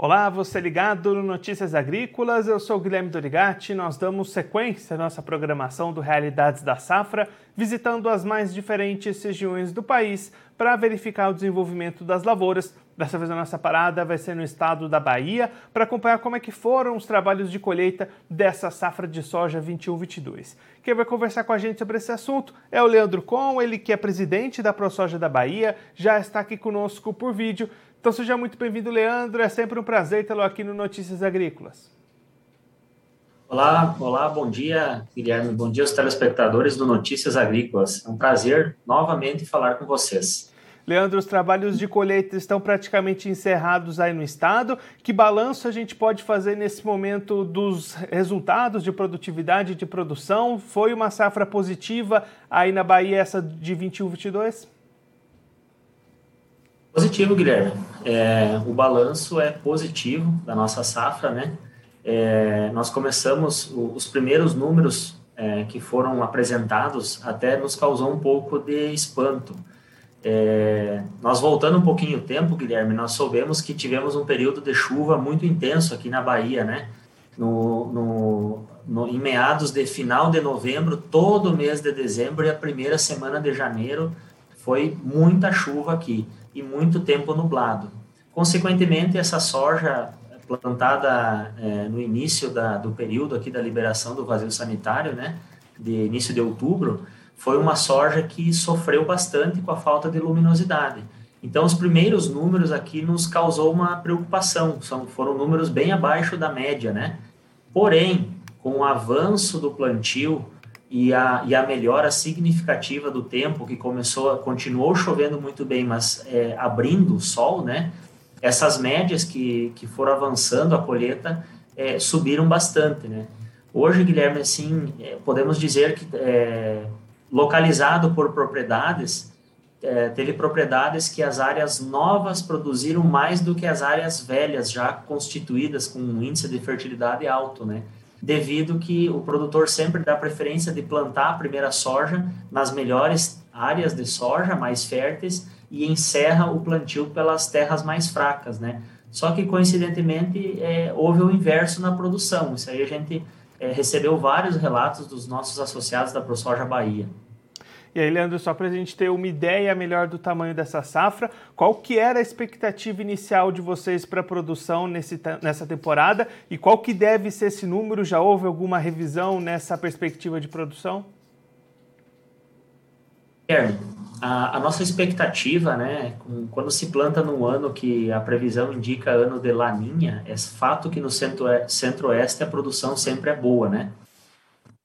Olá, você ligado no Notícias Agrícolas, eu sou Guilherme Dorigati. Nós damos sequência à nossa programação do Realidades da Safra, visitando as mais diferentes regiões do país para verificar o desenvolvimento das lavouras. Dessa vez a nossa parada vai ser no estado da Bahia para acompanhar como é que foram os trabalhos de colheita dessa safra de soja 21-22. Quem vai conversar com a gente sobre esse assunto é o Leandro Com, ele que é presidente da ProSoja da Bahia, já está aqui conosco por vídeo. Então seja muito bem-vindo, Leandro. É sempre um prazer tê-lo aqui no Notícias Agrícolas. Olá, olá, bom dia, Guilherme. Bom dia aos telespectadores do Notícias Agrícolas. É um prazer novamente falar com vocês. Leandro, os trabalhos de colheita estão praticamente encerrados aí no estado. Que balanço a gente pode fazer nesse momento dos resultados de produtividade e de produção? Foi uma safra positiva aí na Bahia essa de 21-22? Positivo, Guilherme. É, o balanço é positivo da nossa safra, né? É, nós começamos, os primeiros números é, que foram apresentados até nos causou um pouco de espanto. É, nós voltando um pouquinho o tempo, Guilherme, nós soubemos que tivemos um período de chuva muito intenso aqui na Bahia, né? No, no, no, em meados de final de novembro, todo mês de dezembro e a primeira semana de janeiro foi muita chuva aqui e muito tempo nublado. Consequentemente, essa soja plantada é, no início da, do período aqui da liberação do vazio sanitário, né, de início de outubro, foi uma soja que sofreu bastante com a falta de luminosidade. Então, os primeiros números aqui nos causou uma preocupação, são, foram números bem abaixo da média, né? Porém, com o avanço do plantio, e a, e a melhora significativa do tempo, que começou, continuou chovendo muito bem, mas é, abrindo o sol, né? Essas médias que, que foram avançando a colheita é, subiram bastante, né? Hoje, Guilherme, assim, é, podemos dizer que é, localizado por propriedades, é, teve propriedades que as áreas novas produziram mais do que as áreas velhas já constituídas com um índice de fertilidade alto, né? Devido que o produtor sempre dá preferência de plantar a primeira soja nas melhores áreas de soja, mais férteis, e encerra o plantio pelas terras mais fracas, né? Só que, coincidentemente, é, houve o inverso na produção. Isso aí a gente é, recebeu vários relatos dos nossos associados da ProSoja Bahia. E aí, Leandro, só para a gente ter uma ideia melhor do tamanho dessa safra, qual que era a expectativa inicial de vocês para a produção nesse, nessa temporada e qual que deve ser esse número? Já houve alguma revisão nessa perspectiva de produção? É, a, a, nossa expectativa, né, quando se planta num ano que a previsão indica ano de laninha, é fato que no centro-oeste a produção sempre é boa, né?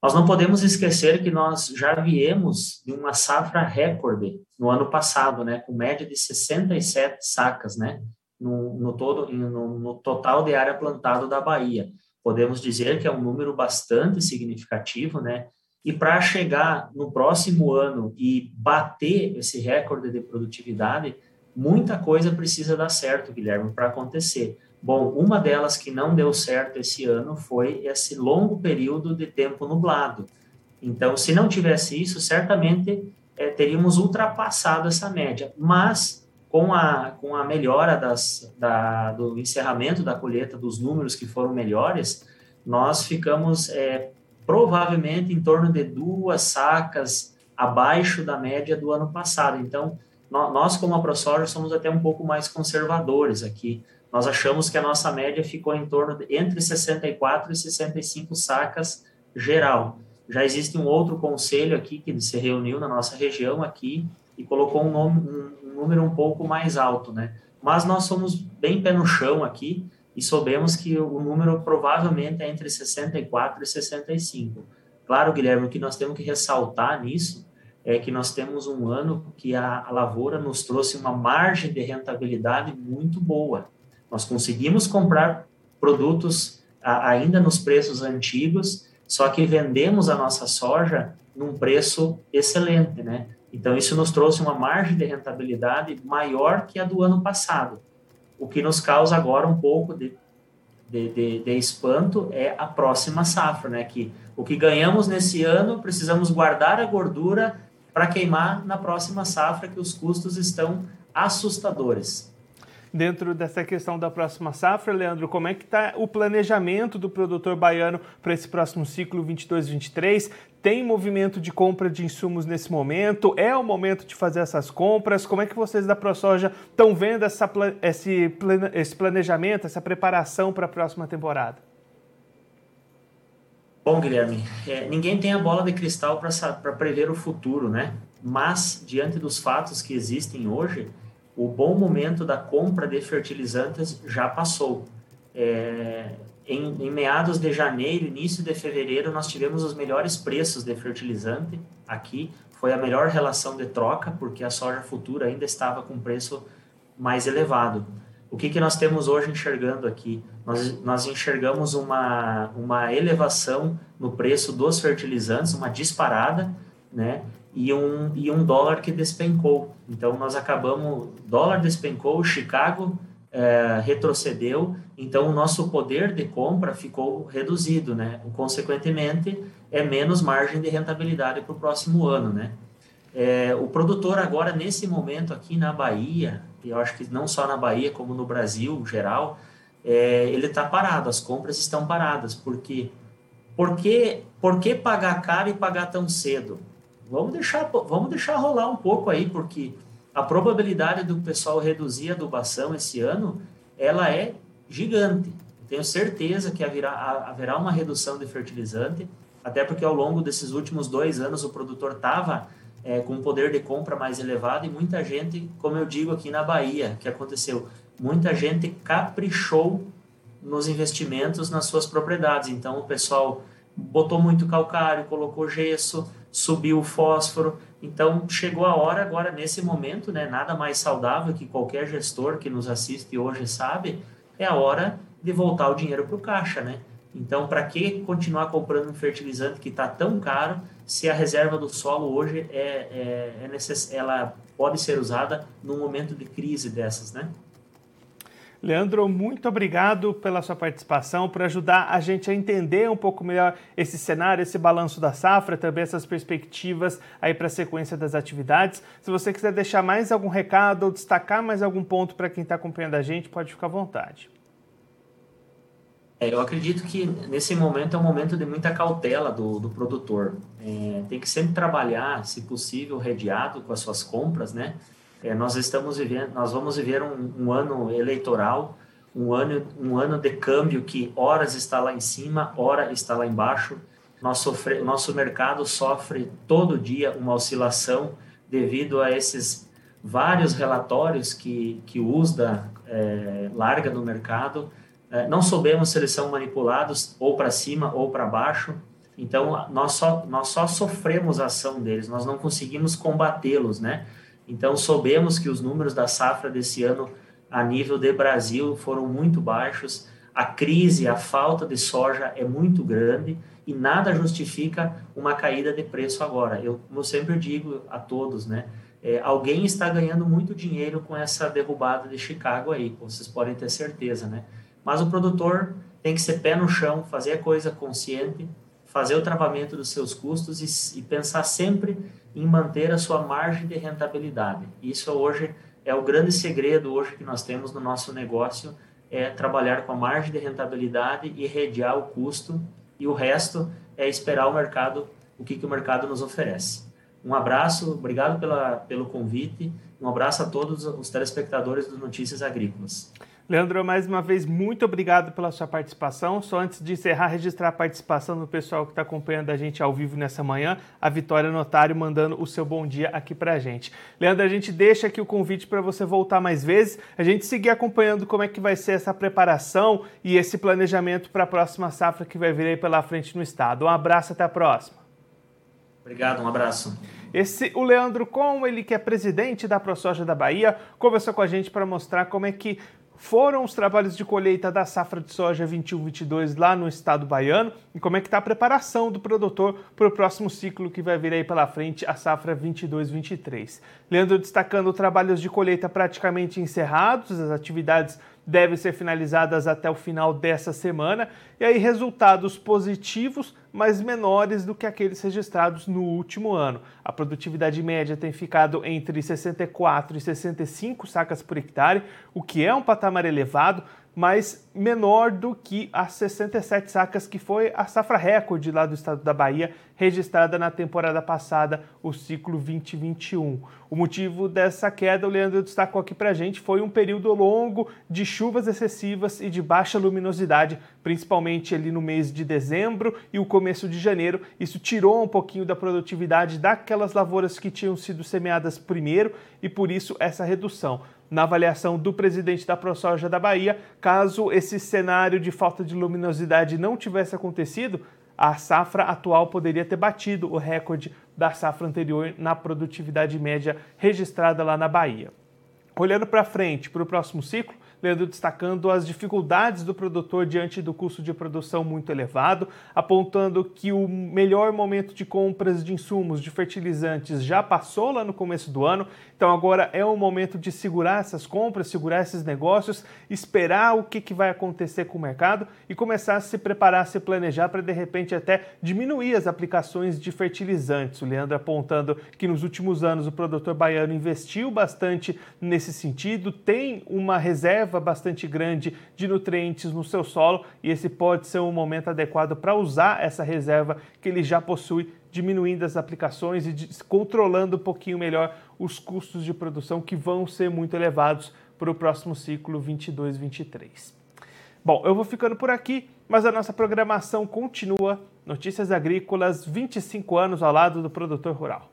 Nós não podemos esquecer que nós já viemos de uma safra recorde no ano passado, né, com média de 67 sacas, né, no, no todo, no, no total de área plantada da Bahia. Podemos dizer que é um número bastante significativo, né, e para chegar no próximo ano e bater esse recorde de produtividade, muita coisa precisa dar certo, Guilherme, para acontecer. Bom, uma delas que não deu certo esse ano foi esse longo período de tempo nublado. Então, se não tivesse isso, certamente é, teríamos ultrapassado essa média. Mas, com a, com a melhora das, da, do encerramento da colheita, dos números que foram melhores, nós ficamos é, provavelmente em torno de duas sacas abaixo da média do ano passado. Então, nós, como a ProSoja, somos até um pouco mais conservadores aqui nós achamos que a nossa média ficou em torno de entre 64 e 65 sacas geral. Já existe um outro conselho aqui que se reuniu na nossa região aqui e colocou um, nome, um, um número um pouco mais alto, né? Mas nós somos bem pé no chão aqui e soubemos que o número provavelmente é entre 64 e 65. Claro, Guilherme, o que nós temos que ressaltar nisso é que nós temos um ano que a, a lavoura nos trouxe uma margem de rentabilidade muito boa. Nós conseguimos comprar produtos ainda nos preços antigos, só que vendemos a nossa soja num preço excelente, né? Então, isso nos trouxe uma margem de rentabilidade maior que a do ano passado. O que nos causa agora um pouco de, de, de, de espanto é a próxima safra, né? Que o que ganhamos nesse ano, precisamos guardar a gordura para queimar na próxima safra, que os custos estão assustadores. Dentro dessa questão da próxima safra, Leandro, como é que está o planejamento do produtor baiano para esse próximo ciclo 22-23? Tem movimento de compra de insumos nesse momento? É o momento de fazer essas compras? Como é que vocês da ProSoja estão vendo essa, esse, esse planejamento, essa preparação para a próxima temporada? Bom, Guilherme, é, ninguém tem a bola de cristal para prever o futuro, né? Mas, diante dos fatos que existem hoje, o bom momento da compra de fertilizantes já passou. É, em, em, meados de janeiro, início de fevereiro, nós tivemos os melhores preços de fertilizante aqui. Foi a melhor relação de troca, porque a soja futura ainda estava com preço mais elevado. O que, que nós temos hoje enxergando aqui? Nós, nós enxergamos uma, uma elevação no preço dos fertilizantes, uma disparada, né? E um, e um dólar que despencou. Então, nós acabamos, dólar despencou, Chicago é, retrocedeu, então o nosso poder de compra ficou reduzido, né? Consequentemente, é menos margem de rentabilidade para o próximo ano, né? É, o produtor agora, nesse momento aqui na Bahia, e eu acho que não só na Bahia, como no Brasil geral, é, ele está parado, as compras estão paradas, porque por que, por que pagar caro e pagar tão cedo? Vamos deixar, vamos deixar rolar um pouco aí, porque a probabilidade do pessoal reduzir a adubação esse ano, ela é gigante. tenho certeza que haverá, haverá uma redução de fertilizante, até porque ao longo desses últimos dois anos o produtor estava é, com um poder de compra mais elevado e muita gente, como eu digo aqui na Bahia, que aconteceu, muita gente caprichou nos investimentos nas suas propriedades. Então o pessoal botou muito calcário, colocou gesso, subiu o fósforo. Então chegou a hora agora nesse momento, né, nada mais saudável que qualquer gestor que nos assiste hoje sabe, é a hora de voltar o dinheiro para o caixa, né? Então, para que continuar comprando um fertilizante que está tão caro se a reserva do solo hoje é, é, é necess... ela pode ser usada num momento de crise dessas, né? Leandro, muito obrigado pela sua participação, por ajudar a gente a entender um pouco melhor esse cenário, esse balanço da safra, também essas perspectivas aí para a sequência das atividades. Se você quiser deixar mais algum recado ou destacar mais algum ponto para quem está acompanhando a gente, pode ficar à vontade. É, eu acredito que nesse momento é um momento de muita cautela do, do produtor. É, tem que sempre trabalhar, se possível, redeado com as suas compras, né? É, nós estamos vivendo, nós vamos viver um, um, ano eleitoral, um ano, um ano de câmbio que horas está lá em cima, hora está lá embaixo. Nosso, nosso mercado sofre todo dia uma oscilação devido a esses vários relatórios que, que o USDA é, larga no mercado é, não soubemos se eles são manipulados ou para cima ou para baixo. Então, nós só, nós só sofremos a ação deles, nós não conseguimos combatê-los, né? Então, soubemos que os números da safra desse ano, a nível de Brasil, foram muito baixos. A crise, a falta de soja é muito grande e nada justifica uma caída de preço agora. Eu, eu sempre digo a todos, né? É, alguém está ganhando muito dinheiro com essa derrubada de Chicago aí, vocês podem ter certeza, né? Mas o produtor tem que ser pé no chão, fazer a coisa consciente, fazer o travamento dos seus custos e, e pensar sempre em manter a sua margem de rentabilidade. Isso hoje é o grande segredo hoje que nós temos no nosso negócio, é trabalhar com a margem de rentabilidade e redear o custo e o resto é esperar o mercado, o que, que o mercado nos oferece. Um abraço, obrigado pela, pelo convite, um abraço a todos os telespectadores do Notícias Agrícolas. Leandro, mais uma vez, muito obrigado pela sua participação. Só antes de encerrar, registrar a participação do pessoal que está acompanhando a gente ao vivo nessa manhã, a Vitória Notário mandando o seu bom dia aqui para a gente. Leandro, a gente deixa aqui o convite para você voltar mais vezes, a gente seguir acompanhando como é que vai ser essa preparação e esse planejamento para a próxima safra que vai vir aí pela frente no estado. Um abraço, até a próxima. Obrigado, um abraço. Esse, o Leandro Com, ele que é presidente da ProSoja da Bahia, conversou com a gente para mostrar como é que foram os trabalhos de colheita da safra de soja 21-22 lá no estado baiano e como é que está a preparação do produtor para o próximo ciclo que vai vir aí pela frente, a safra 22-23. Leandro destacando trabalhos de colheita praticamente encerrados, as atividades devem ser finalizadas até o final dessa semana, e aí resultados positivos, mas menores do que aqueles registrados no último ano. A produtividade média tem ficado entre 64 e 65 sacas por hectare, o que é um patamar elevado, mas menor do que as 67 sacas que foi a safra recorde lá do estado da Bahia, registrada na temporada passada, o ciclo 2021. O motivo dessa queda, o Leandro destacou aqui para a gente, foi um período longo de chuvas excessivas e de baixa luminosidade, principalmente ali no mês de dezembro e o começo de janeiro. Isso tirou um pouquinho da produtividade daquelas lavouras que tinham sido semeadas primeiro e por isso essa redução na avaliação do presidente da ProSoja da Bahia, caso esse cenário de falta de luminosidade não tivesse acontecido, a safra atual poderia ter batido o recorde da safra anterior na produtividade média registrada lá na Bahia. Olhando para frente, para o próximo ciclo, Leandro destacando as dificuldades do produtor diante do custo de produção muito elevado, apontando que o melhor momento de compras de insumos de fertilizantes já passou lá no começo do ano, então agora é o momento de segurar essas compras, segurar esses negócios, esperar o que, que vai acontecer com o mercado e começar a se preparar, a se planejar para de repente até diminuir as aplicações de fertilizantes. O Leandro apontando que nos últimos anos o produtor baiano investiu bastante nesse sentido, tem uma reserva reserva bastante grande de nutrientes no seu solo e esse pode ser um momento adequado para usar essa reserva que ele já possui, diminuindo as aplicações e controlando um pouquinho melhor os custos de produção que vão ser muito elevados para o próximo ciclo 22-23. Bom, eu vou ficando por aqui, mas a nossa programação continua. Notícias Agrícolas, 25 anos ao lado do produtor rural.